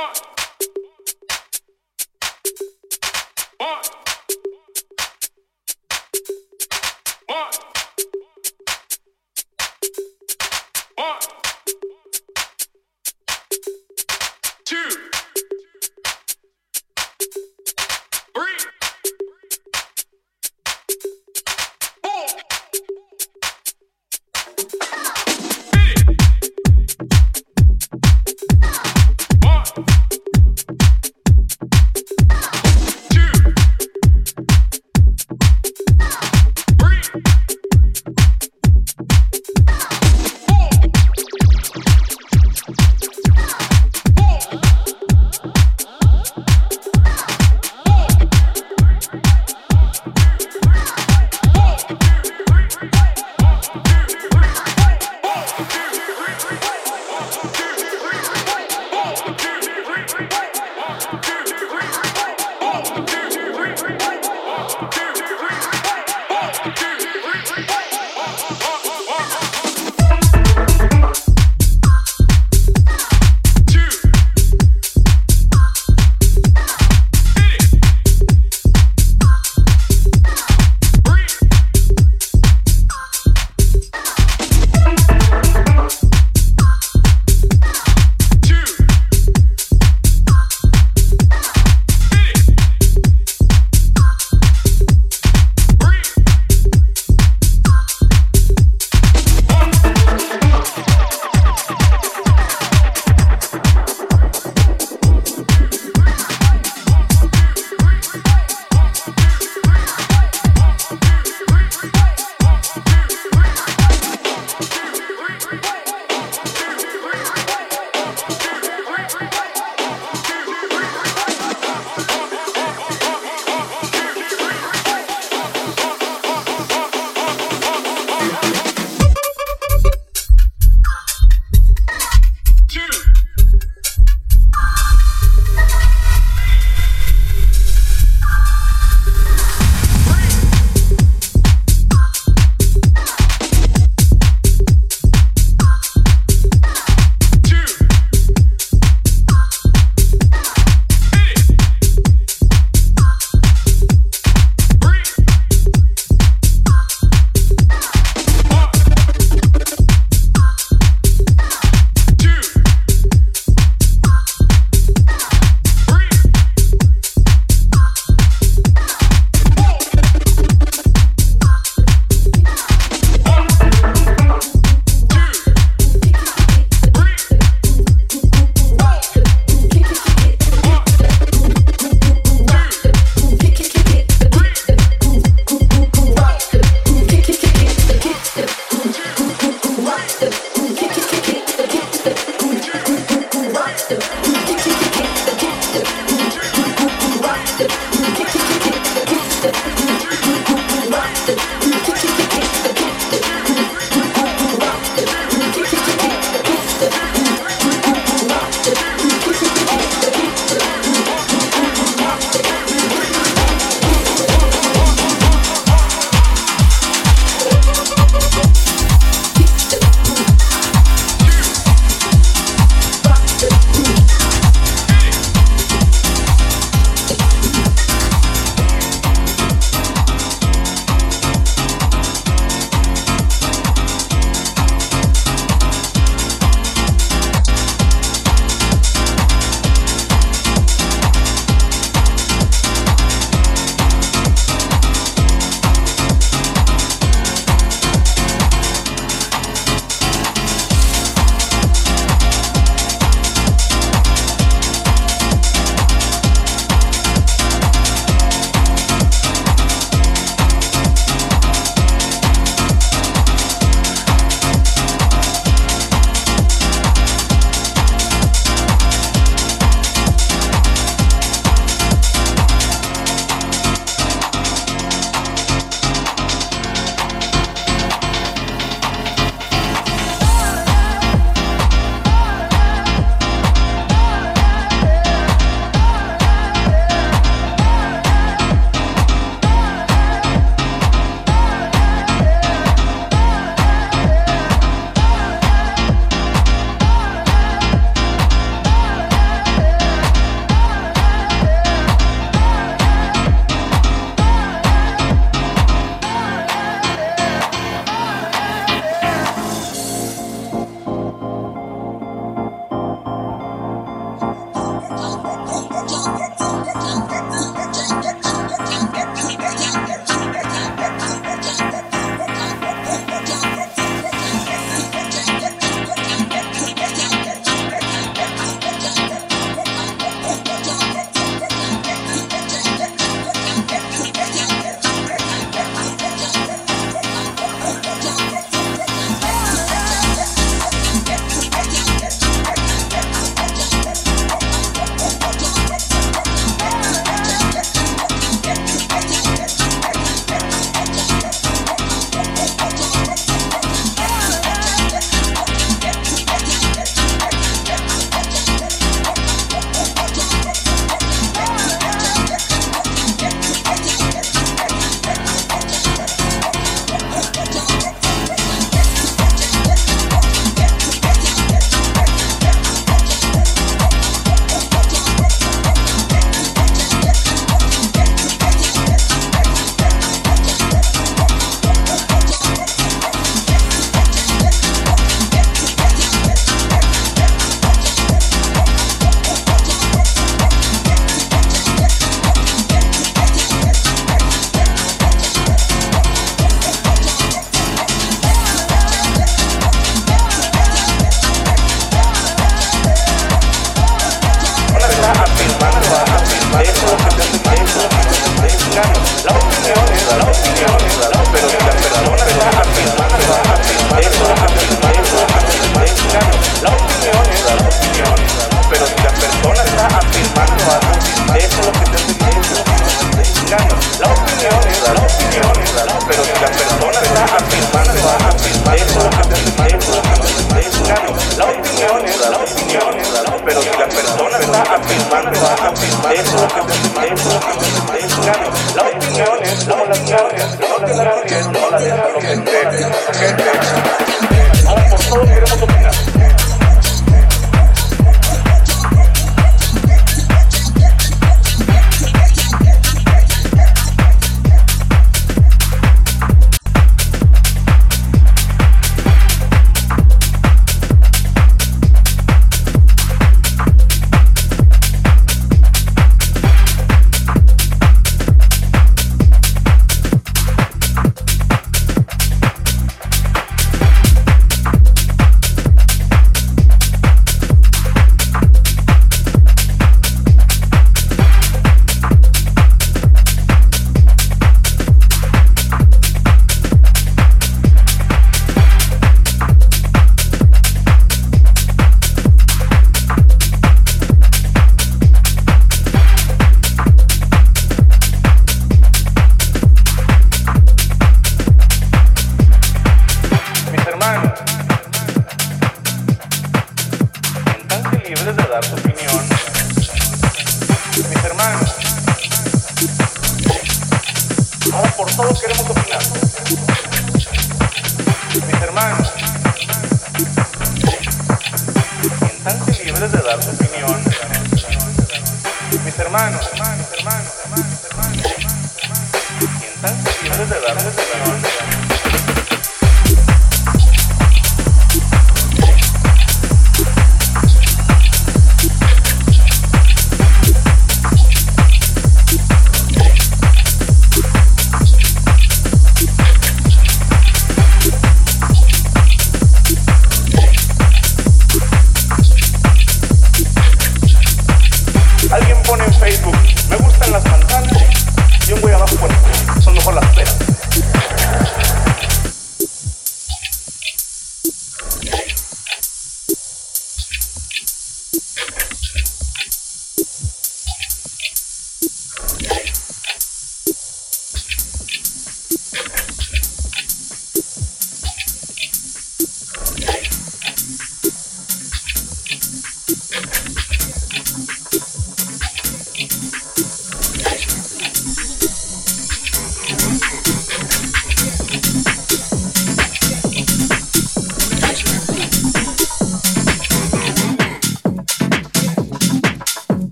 One. One.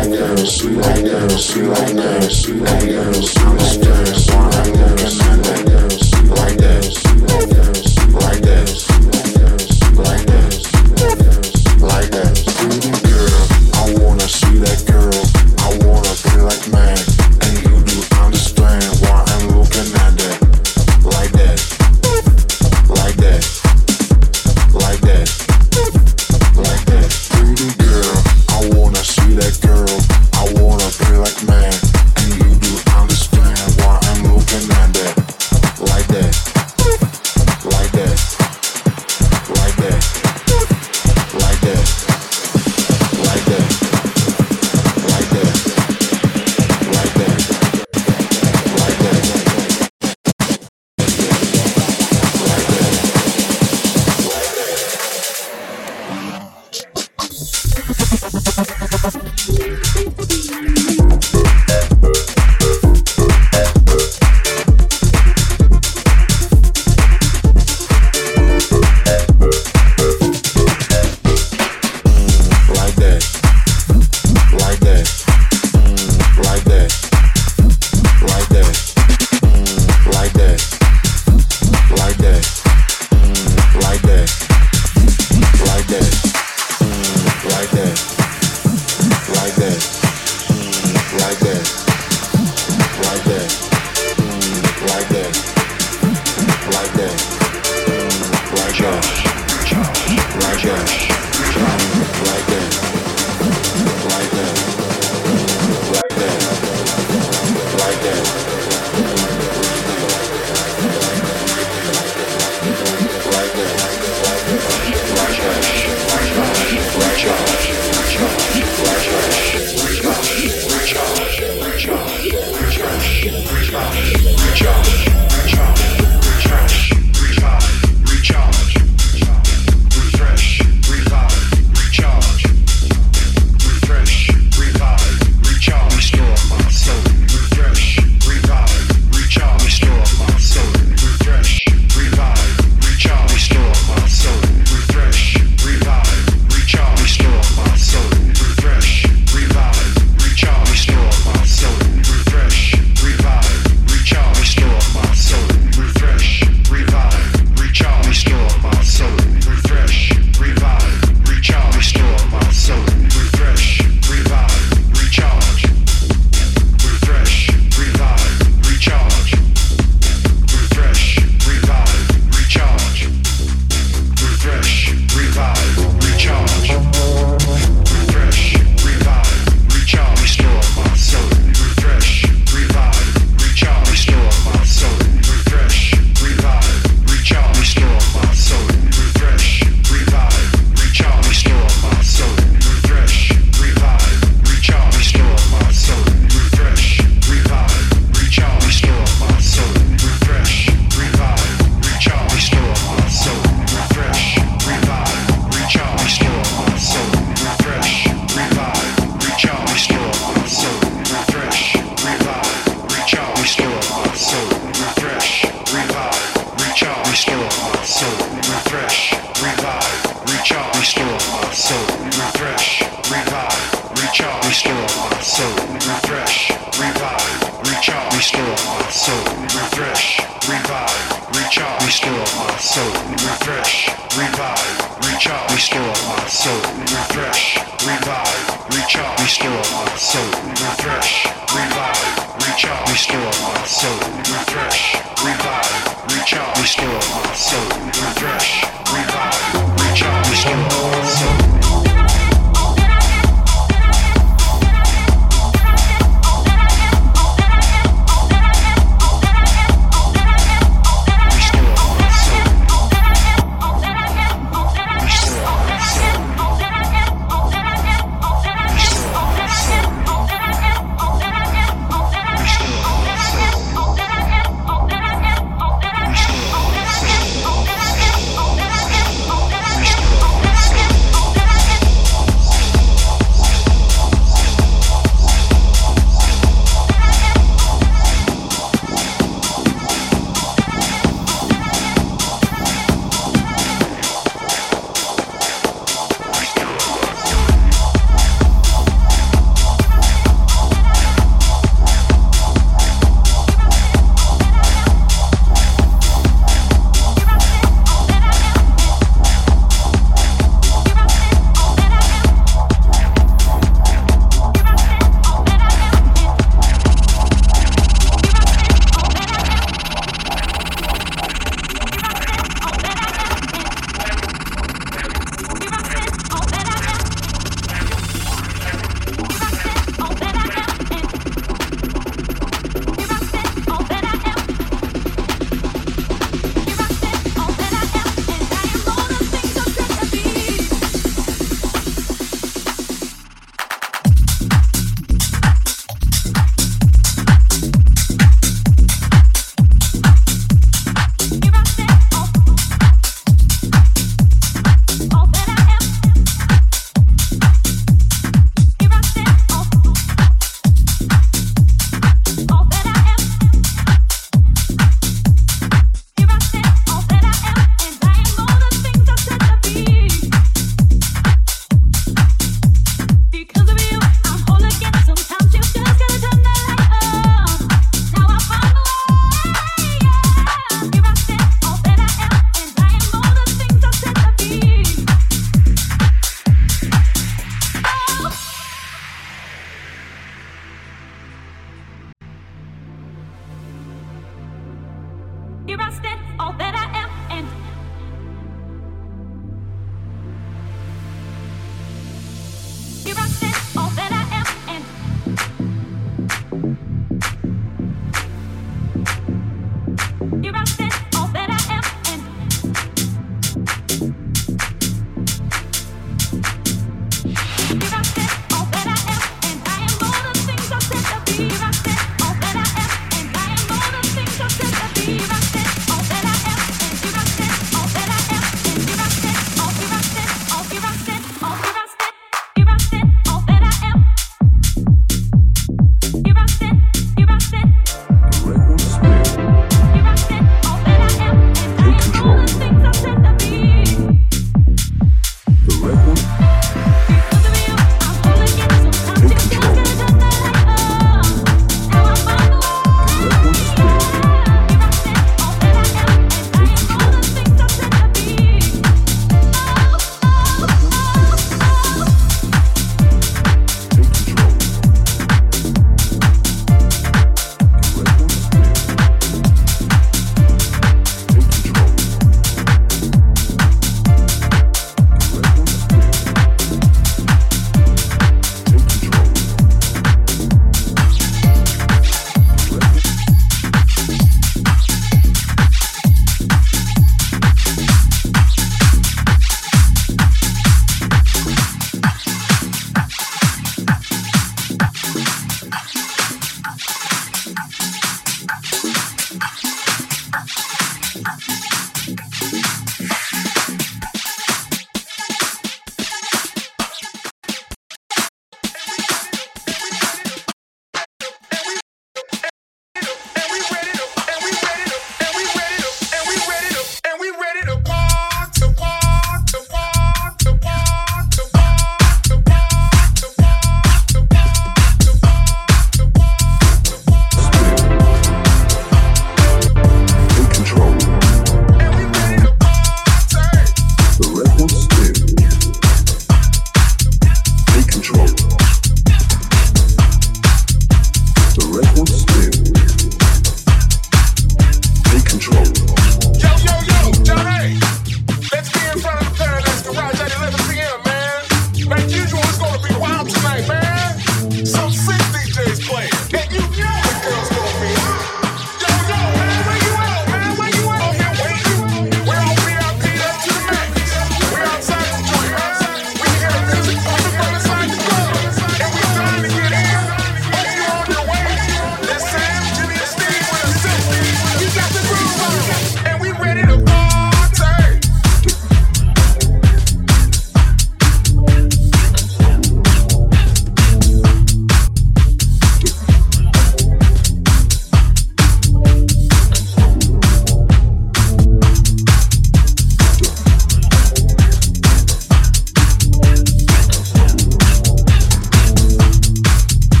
like that, sweet like that, sweet like that, sweet like that, we like that, we like that. soul, refresh, revive, recharge, restore my soul, refresh, revive, recharge, restore my soul, refresh, revive, recharge, restore my soul, refresh.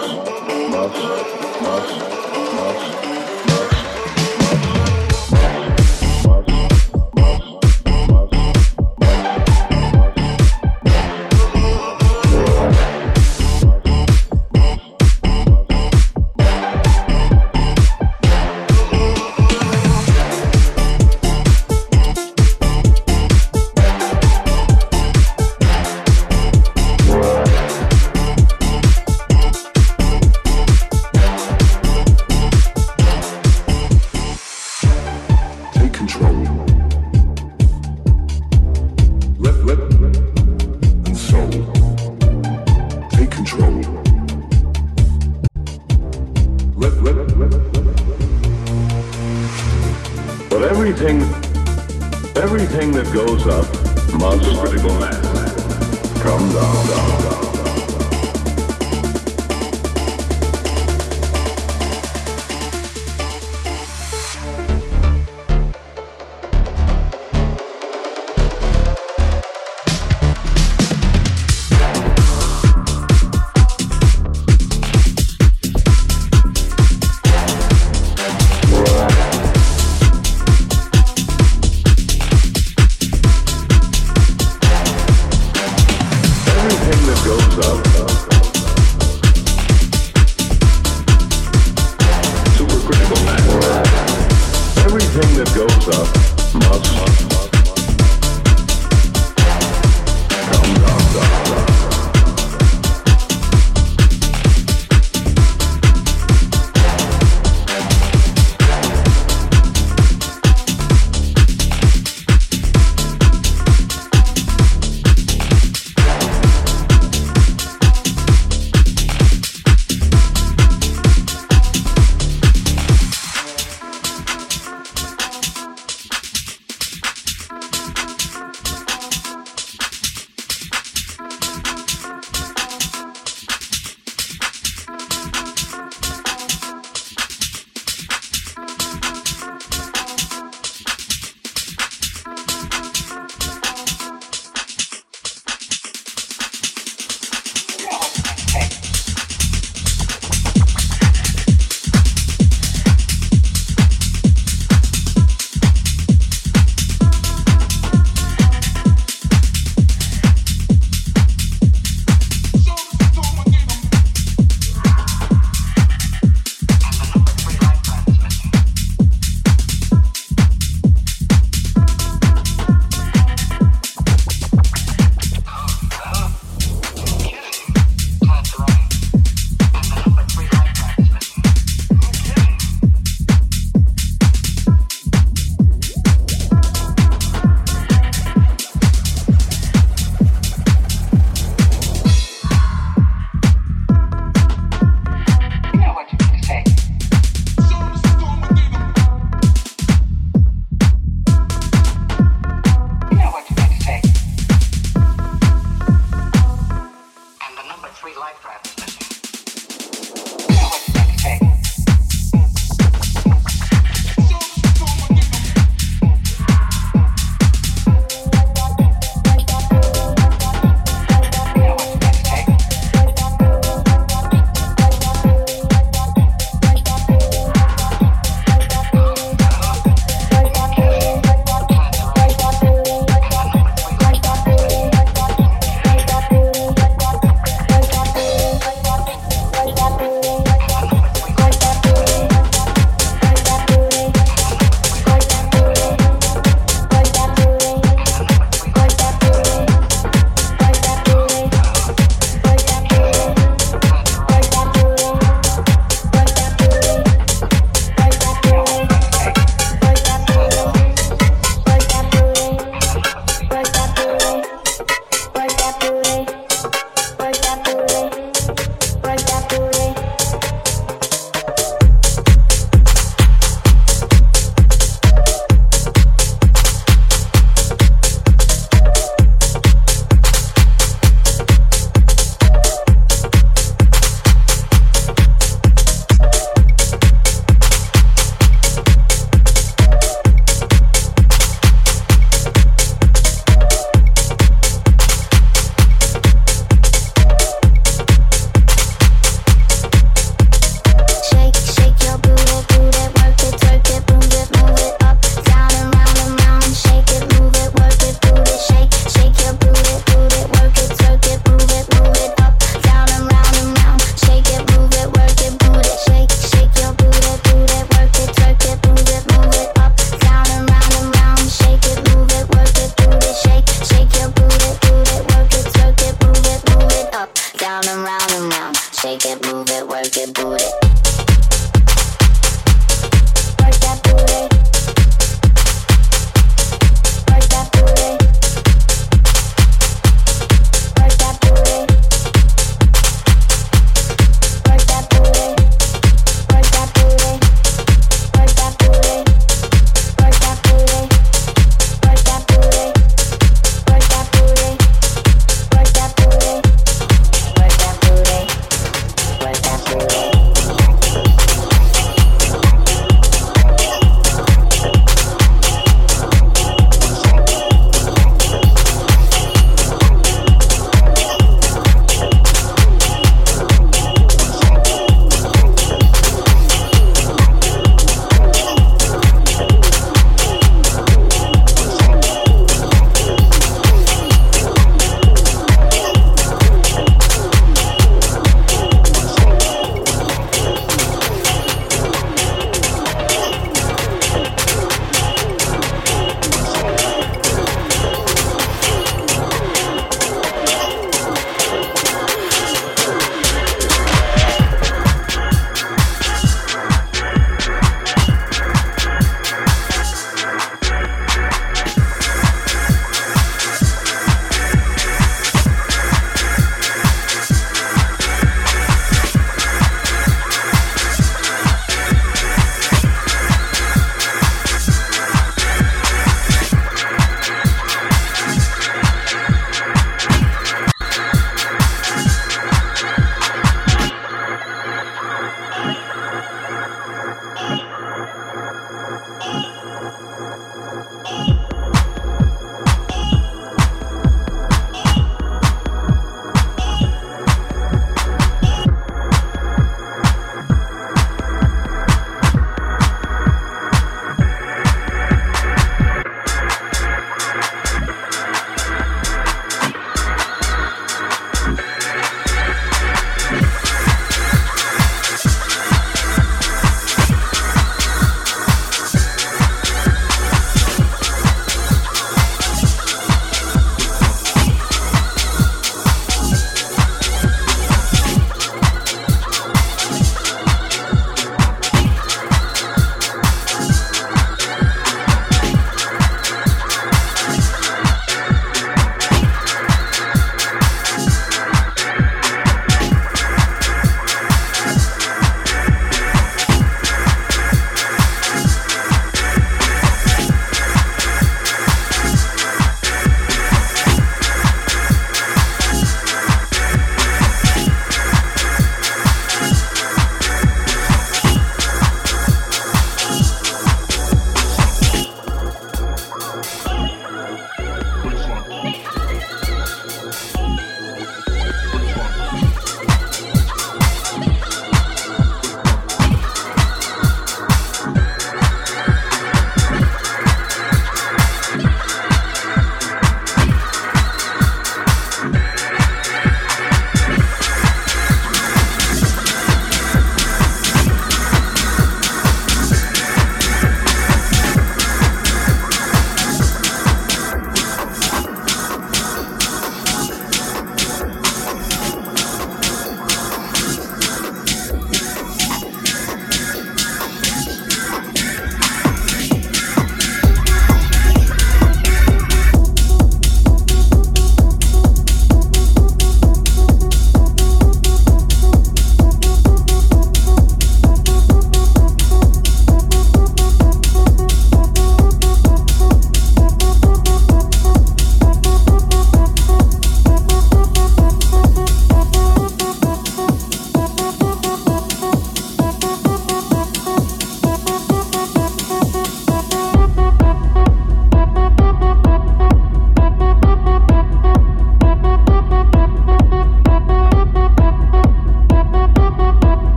Thank you.